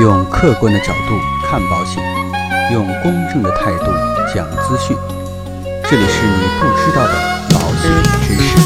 用客观的角度看保险，用公正的态度讲资讯。这里是你不知道的保险知识。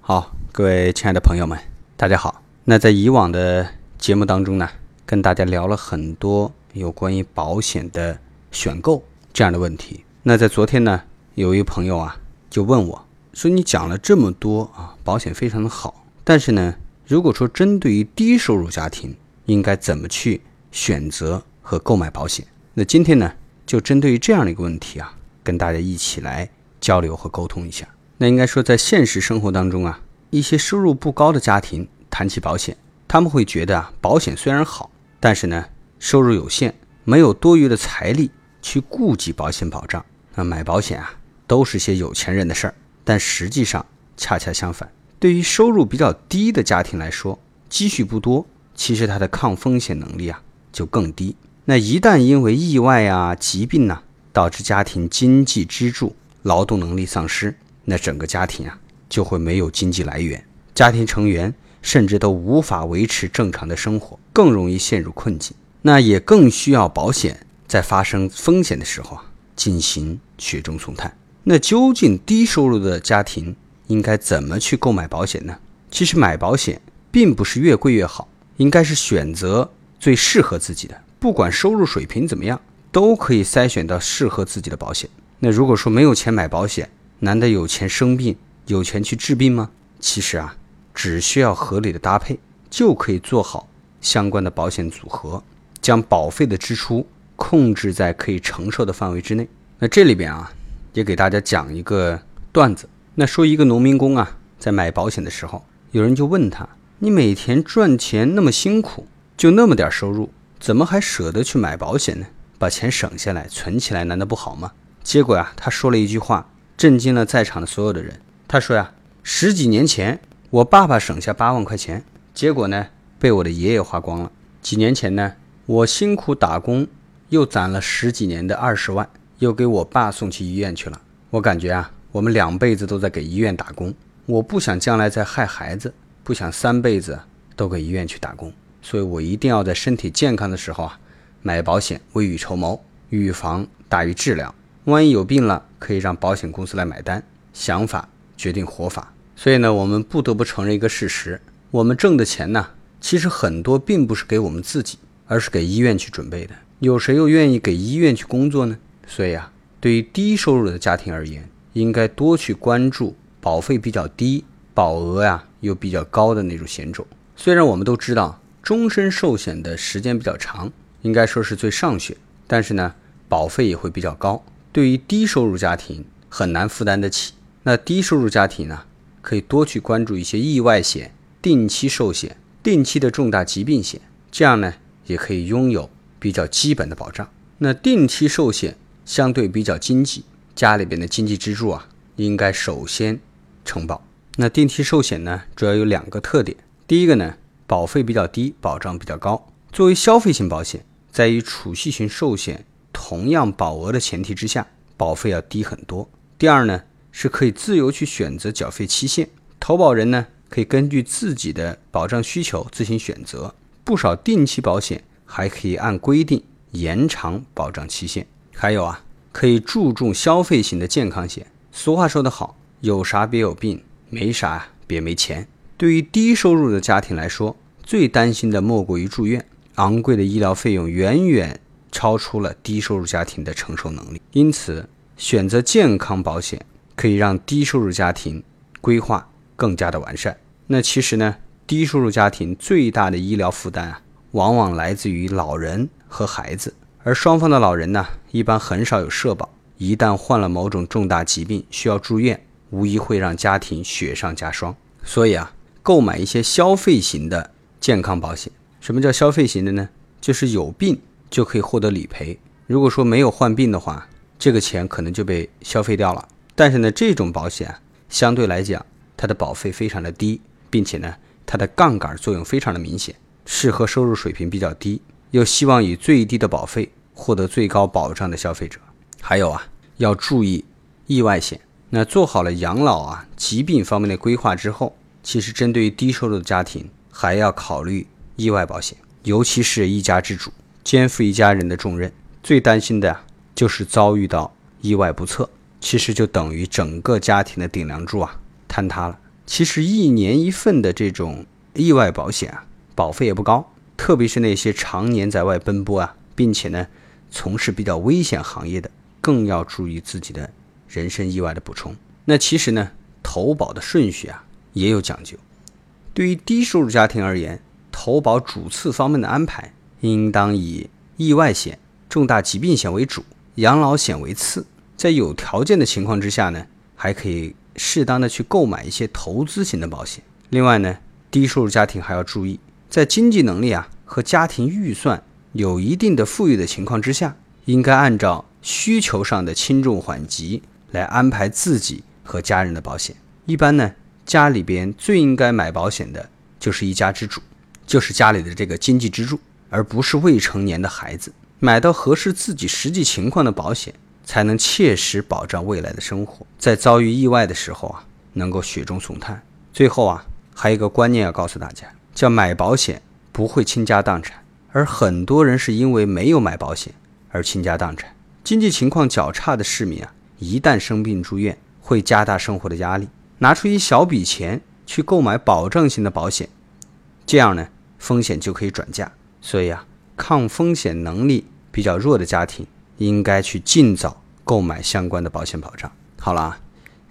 好，各位亲爱的朋友们，大家好。那在以往的节目当中呢，跟大家聊了很多有关于保险的选购这样的问题。那在昨天呢，有一朋友啊就问我所以：“你讲了这么多啊，保险非常的好，但是呢，如果说针对于低收入家庭，应该怎么去选择和购买保险？”那今天呢，就针对于这样的一个问题啊，跟大家一起来交流和沟通一下。那应该说，在现实生活当中啊，一些收入不高的家庭谈起保险，他们会觉得啊，保险虽然好，但是呢，收入有限，没有多余的财力去顾及保险保障。那买保险啊，都是些有钱人的事儿。但实际上恰恰相反，对于收入比较低的家庭来说，积蓄不多，其实他的抗风险能力啊就更低。那一旦因为意外啊、疾病呐，导致家庭经济支柱、劳动能力丧失，那整个家庭啊就会没有经济来源，家庭成员甚至都无法维持正常的生活，更容易陷入困境。那也更需要保险在发生风险的时候啊进行雪中送炭。那究竟低收入的家庭应该怎么去购买保险呢？其实买保险并不是越贵越好，应该是选择最适合自己的。不管收入水平怎么样，都可以筛选到适合自己的保险。那如果说没有钱买保险，难道有钱生病、有钱去治病吗？其实啊，只需要合理的搭配，就可以做好相关的保险组合，将保费的支出控制在可以承受的范围之内。那这里边啊。也给大家讲一个段子。那说一个农民工啊，在买保险的时候，有人就问他：“你每天赚钱那么辛苦，就那么点收入，怎么还舍得去买保险呢？把钱省下来存起来，难道不好吗？”结果呀，他说了一句话，震惊了在场的所有的人。他说呀：“十几年前，我爸爸省下八万块钱，结果呢，被我的爷爷花光了。几年前呢，我辛苦打工，又攒了十几年的二十万。”又给我爸送去医院去了。我感觉啊，我们两辈子都在给医院打工。我不想将来再害孩子，不想三辈子都给医院去打工。所以我一定要在身体健康的时候啊，买保险，未雨绸缪，预防大于治疗。万一有病了，可以让保险公司来买单。想法决定活法。所以呢，我们不得不承认一个事实：我们挣的钱呢，其实很多并不是给我们自己，而是给医院去准备的。有谁又愿意给医院去工作呢？所以啊，对于低收入的家庭而言，应该多去关注保费比较低、保额呀又比较高的那种险种。虽然我们都知道终身寿险的时间比较长，应该说是最上选，但是呢，保费也会比较高，对于低收入家庭很难负担得起。那低收入家庭呢，可以多去关注一些意外险、定期寿险、定期的重大疾病险，这样呢，也可以拥有比较基本的保障。那定期寿险。相对比较经济，家里边的经济支柱啊，应该首先承保。那定期寿险呢，主要有两个特点。第一个呢，保费比较低，保障比较高。作为消费型保险，在与储蓄型寿险同样保额的前提之下，保费要低很多。第二呢，是可以自由去选择缴费期限，投保人呢可以根据自己的保障需求自行选择。不少定期保险还可以按规定延长保障期限。还有啊，可以注重消费型的健康险。俗话说得好，有啥别有病，没啥别没钱。对于低收入的家庭来说，最担心的莫过于住院，昂贵的医疗费用远远超出了低收入家庭的承受能力。因此，选择健康保险可以让低收入家庭规划更加的完善。那其实呢，低收入家庭最大的医疗负担啊，往往来自于老人和孩子。而双方的老人呢，一般很少有社保，一旦患了某种重大疾病需要住院，无疑会让家庭雪上加霜。所以啊，购买一些消费型的健康保险。什么叫消费型的呢？就是有病就可以获得理赔。如果说没有患病的话，这个钱可能就被消费掉了。但是呢，这种保险相对来讲，它的保费非常的低，并且呢，它的杠杆作用非常的明显，适合收入水平比较低。又希望以最低的保费获得最高保障的消费者，还有啊，要注意意外险。那做好了养老啊、疾病方面的规划之后，其实针对低收入的家庭，还要考虑意外保险，尤其是一家之主，肩负一家人的重任，最担心的啊，就是遭遇到意外不测，其实就等于整个家庭的顶梁柱啊坍塌了。其实一年一份的这种意外保险啊，保费也不高，特别是那些常年在外奔波啊，并且呢从事比较危险行业的，更要注意自己的人身意外的补充。那其实呢，投保的顺序啊也有讲究。对于低收入家庭而言，投保主次方面的安排，应当以意外险、重大疾病险为主，养老险为次。在有条件的情况之下呢，还可以适当的去购买一些投资型的保险。另外呢，低收入家庭还要注意，在经济能力啊和家庭预算有一定的富裕的情况之下，应该按照需求上的轻重缓急来安排自己和家人的保险。一般呢。家里边最应该买保险的就是一家之主，就是家里的这个经济支柱，而不是未成年的孩子。买到合适自己实际情况的保险，才能切实保障未来的生活，在遭遇意外的时候啊，能够雪中送炭。最后啊，还有一个观念要告诉大家，叫买保险不会倾家荡产，而很多人是因为没有买保险而倾家荡产。经济情况较差的市民啊，一旦生病住院，会加大生活的压力。拿出一小笔钱去购买保障型的保险，这样呢风险就可以转嫁。所以啊，抗风险能力比较弱的家庭应该去尽早购买相关的保险保障。好了啊，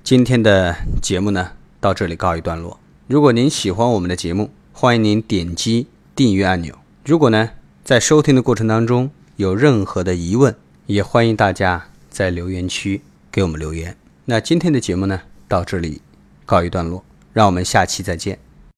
今天的节目呢到这里告一段落。如果您喜欢我们的节目，欢迎您点击订阅按钮。如果呢在收听的过程当中有任何的疑问，也欢迎大家在留言区给我们留言。那今天的节目呢到这里。告一段落，让我们下期再见。